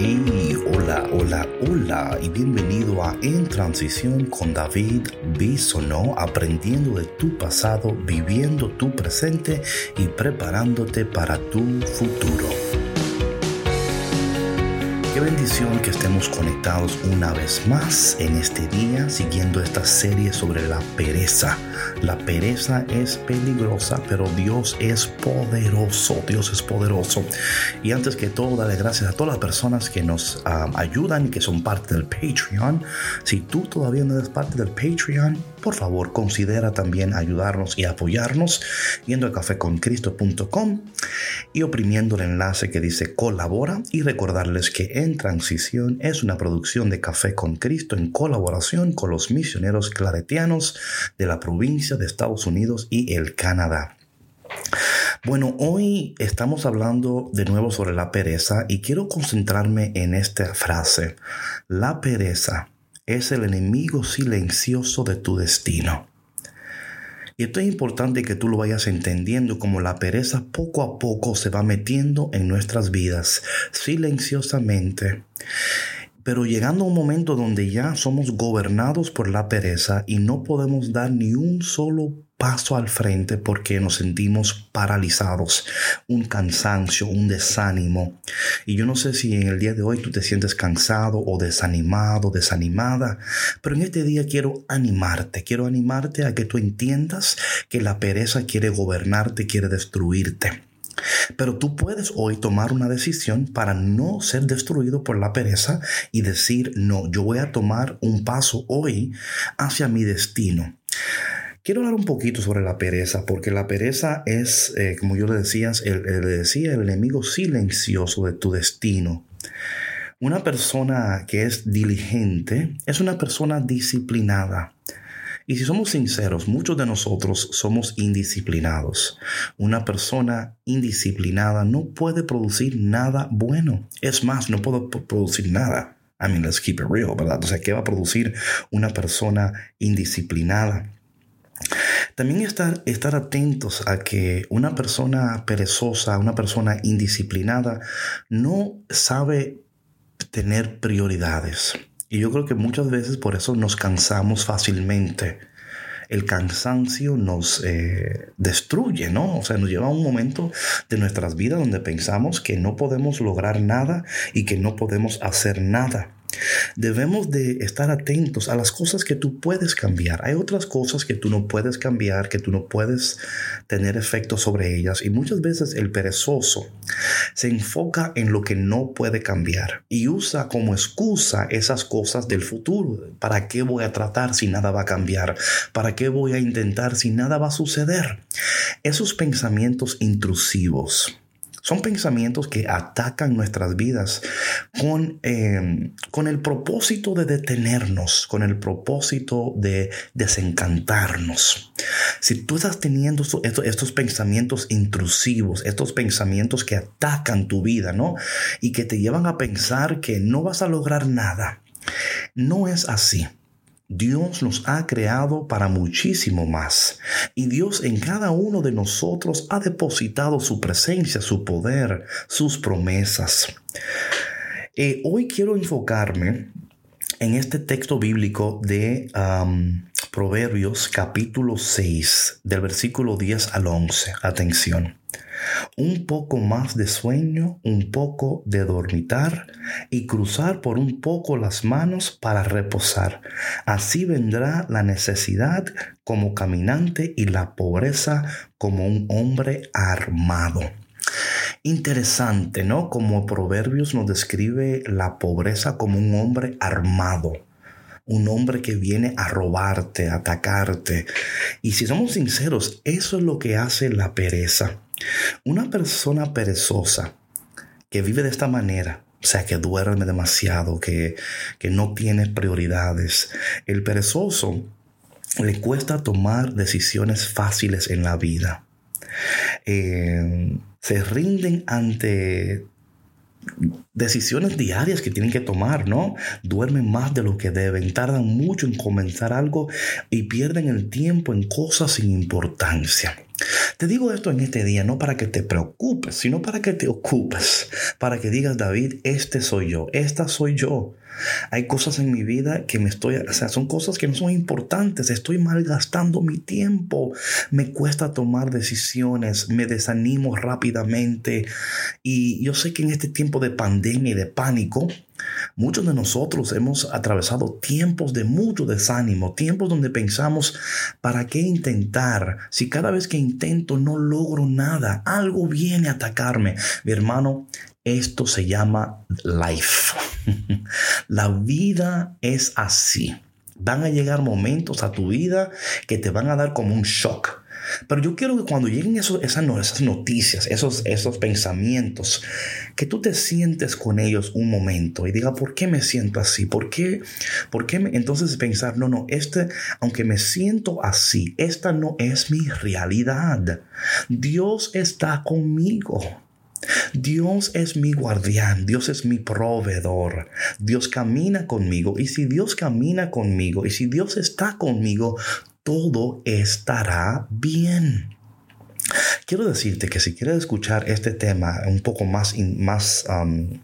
Hey, hola, hola, hola y bienvenido a En Transición con David Bisonó, aprendiendo de tu pasado, viviendo tu presente y preparándote para tu futuro. Qué bendición que estemos conectados una vez más en este día siguiendo esta serie sobre la pereza. La pereza es peligrosa, pero Dios es poderoso. Dios es poderoso. Y antes que todo, darle gracias a todas las personas que nos um, ayudan y que son parte del Patreon. Si tú todavía no eres parte del Patreon, por favor considera también ayudarnos y apoyarnos yendo a cafeconcristo.com y oprimiendo el enlace que dice colabora y recordarles que en Transición es una producción de Café con Cristo en colaboración con los misioneros claretianos de la provincia de Estados Unidos y el Canadá. Bueno, hoy estamos hablando de nuevo sobre la pereza y quiero concentrarme en esta frase. La pereza es el enemigo silencioso de tu destino. Y esto es importante que tú lo vayas entendiendo como la pereza poco a poco se va metiendo en nuestras vidas silenciosamente. Pero llegando a un momento donde ya somos gobernados por la pereza y no podemos dar ni un solo paso al frente porque nos sentimos paralizados, un cansancio, un desánimo. Y yo no sé si en el día de hoy tú te sientes cansado o desanimado, desanimada, pero en este día quiero animarte, quiero animarte a que tú entiendas que la pereza quiere gobernarte, quiere destruirte. Pero tú puedes hoy tomar una decisión para no ser destruido por la pereza y decir, no, yo voy a tomar un paso hoy hacia mi destino. Quiero hablar un poquito sobre la pereza, porque la pereza es, eh, como yo le, decías, le decía, el enemigo silencioso de tu destino. Una persona que es diligente es una persona disciplinada. Y si somos sinceros, muchos de nosotros somos indisciplinados. Una persona indisciplinada no puede producir nada bueno. Es más, no puede producir nada. I mean, let's keep it real, ¿verdad? O sea, ¿qué va a producir una persona indisciplinada? También estar, estar atentos a que una persona perezosa, una persona indisciplinada, no sabe tener prioridades. Y yo creo que muchas veces por eso nos cansamos fácilmente. El cansancio nos eh, destruye, ¿no? O sea, nos lleva a un momento de nuestras vidas donde pensamos que no podemos lograr nada y que no podemos hacer nada. Debemos de estar atentos a las cosas que tú puedes cambiar. Hay otras cosas que tú no puedes cambiar, que tú no puedes tener efecto sobre ellas. Y muchas veces el perezoso se enfoca en lo que no puede cambiar y usa como excusa esas cosas del futuro. ¿Para qué voy a tratar si nada va a cambiar? ¿Para qué voy a intentar si nada va a suceder? Esos pensamientos intrusivos son pensamientos que atacan nuestras vidas con, em, con el propósito de detenernos, con el propósito de desencantarnos. Si tú estás teniendo estos, estos pensamientos intrusivos, estos pensamientos que atacan tu vida, ¿no? Y que te llevan a pensar que no vas a lograr nada, no es así. Dios nos ha creado para muchísimo más. Y Dios en cada uno de nosotros ha depositado su presencia, su poder, sus promesas. Eh, hoy quiero enfocarme en este texto bíblico de Proverbios capítulo 6, del versículo 10 al 11. Atención un poco más de sueño, un poco de dormitar y cruzar por un poco las manos para reposar. Así vendrá la necesidad como caminante y la pobreza como un hombre armado. Interesante, ¿no? Como Proverbios nos describe la pobreza como un hombre armado un hombre que viene a robarte, a atacarte. Y si somos sinceros, eso es lo que hace la pereza. Una persona perezosa que vive de esta manera, o sea, que duerme demasiado, que, que no tiene prioridades, el perezoso le cuesta tomar decisiones fáciles en la vida. Eh, se rinden ante decisiones diarias que tienen que tomar, ¿no? Duermen más de lo que deben, tardan mucho en comenzar algo y pierden el tiempo en cosas sin importancia. Te digo esto en este día no para que te preocupes, sino para que te ocupes, para que digas, David, este soy yo, esta soy yo. Hay cosas en mi vida que me estoy, o sea, son cosas que no son importantes, estoy malgastando mi tiempo, me cuesta tomar decisiones, me desanimo rápidamente y yo sé que en este tiempo de pandemia y de pánico, Muchos de nosotros hemos atravesado tiempos de mucho desánimo, tiempos donde pensamos, ¿para qué intentar? Si cada vez que intento no logro nada, algo viene a atacarme. Mi hermano, esto se llama life. La vida es así. Van a llegar momentos a tu vida que te van a dar como un shock pero yo quiero que cuando lleguen esos, esas, noticias, esos, esos pensamientos, que tú te sientes con ellos un momento y diga, ¿por qué me siento así? ¿Por qué? ¿Por qué? Entonces pensar, no, no, este, aunque me siento así, esta no es mi realidad. Dios está conmigo. Dios es mi guardián, Dios es mi proveedor, Dios camina conmigo y si Dios camina conmigo y si Dios está conmigo, todo estará bien. Quiero decirte que si quieres escuchar este tema un poco más, más um,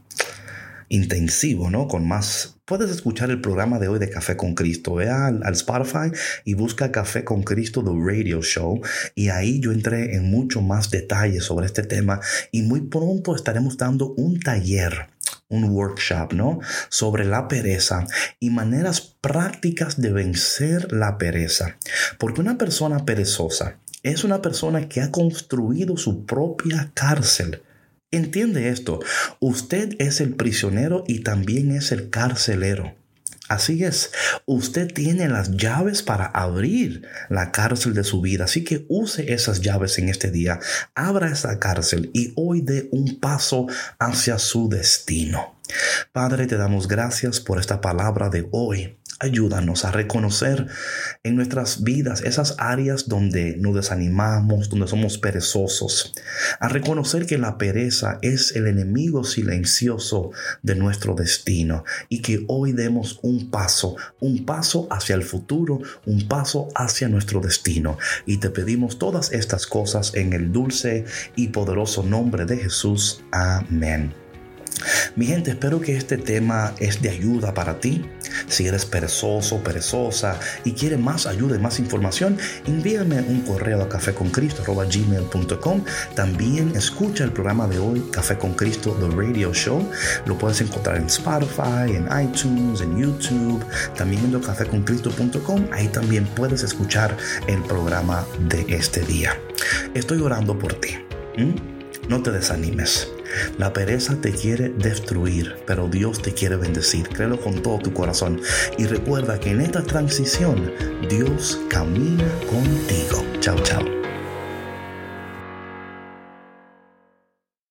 intensivo, ¿no? Con más... Puedes escuchar el programa de hoy de Café con Cristo. Ve al, al, Spotify y busca Café con Cristo, The Radio Show. Y ahí yo entré en mucho más detalles sobre este tema. Y muy pronto estaremos dando un taller un workshop, ¿no? Sobre la pereza y maneras prácticas de vencer la pereza. Porque una persona perezosa es una persona que ha construido su propia cárcel. Entiende esto, usted es el prisionero y también es el carcelero. Así es, usted tiene las llaves para abrir la cárcel de su vida, así que use esas llaves en este día, abra esa cárcel y hoy dé un paso hacia su destino. Padre, te damos gracias por esta palabra de hoy. Ayúdanos a reconocer en nuestras vidas esas áreas donde nos desanimamos, donde somos perezosos. A reconocer que la pereza es el enemigo silencioso de nuestro destino y que hoy demos un paso, un paso hacia el futuro, un paso hacia nuestro destino. Y te pedimos todas estas cosas en el dulce y poderoso nombre de Jesús. Amén. Mi gente, espero que este tema es de ayuda para ti. Si eres perezoso, perezosa y quieres más ayuda y más información, envíame un correo a caféconcristo.gmail.com. También escucha el programa de hoy, Café con Cristo, The Radio Show. Lo puedes encontrar en Spotify, en iTunes, en YouTube. También en caféconcristo.com. Ahí también puedes escuchar el programa de este día. Estoy orando por ti. No te desanimes. La pereza te quiere destruir, pero Dios te quiere bendecir. Créelo con todo tu corazón. Y recuerda que en esta transición Dios camina contigo. Chao, chao.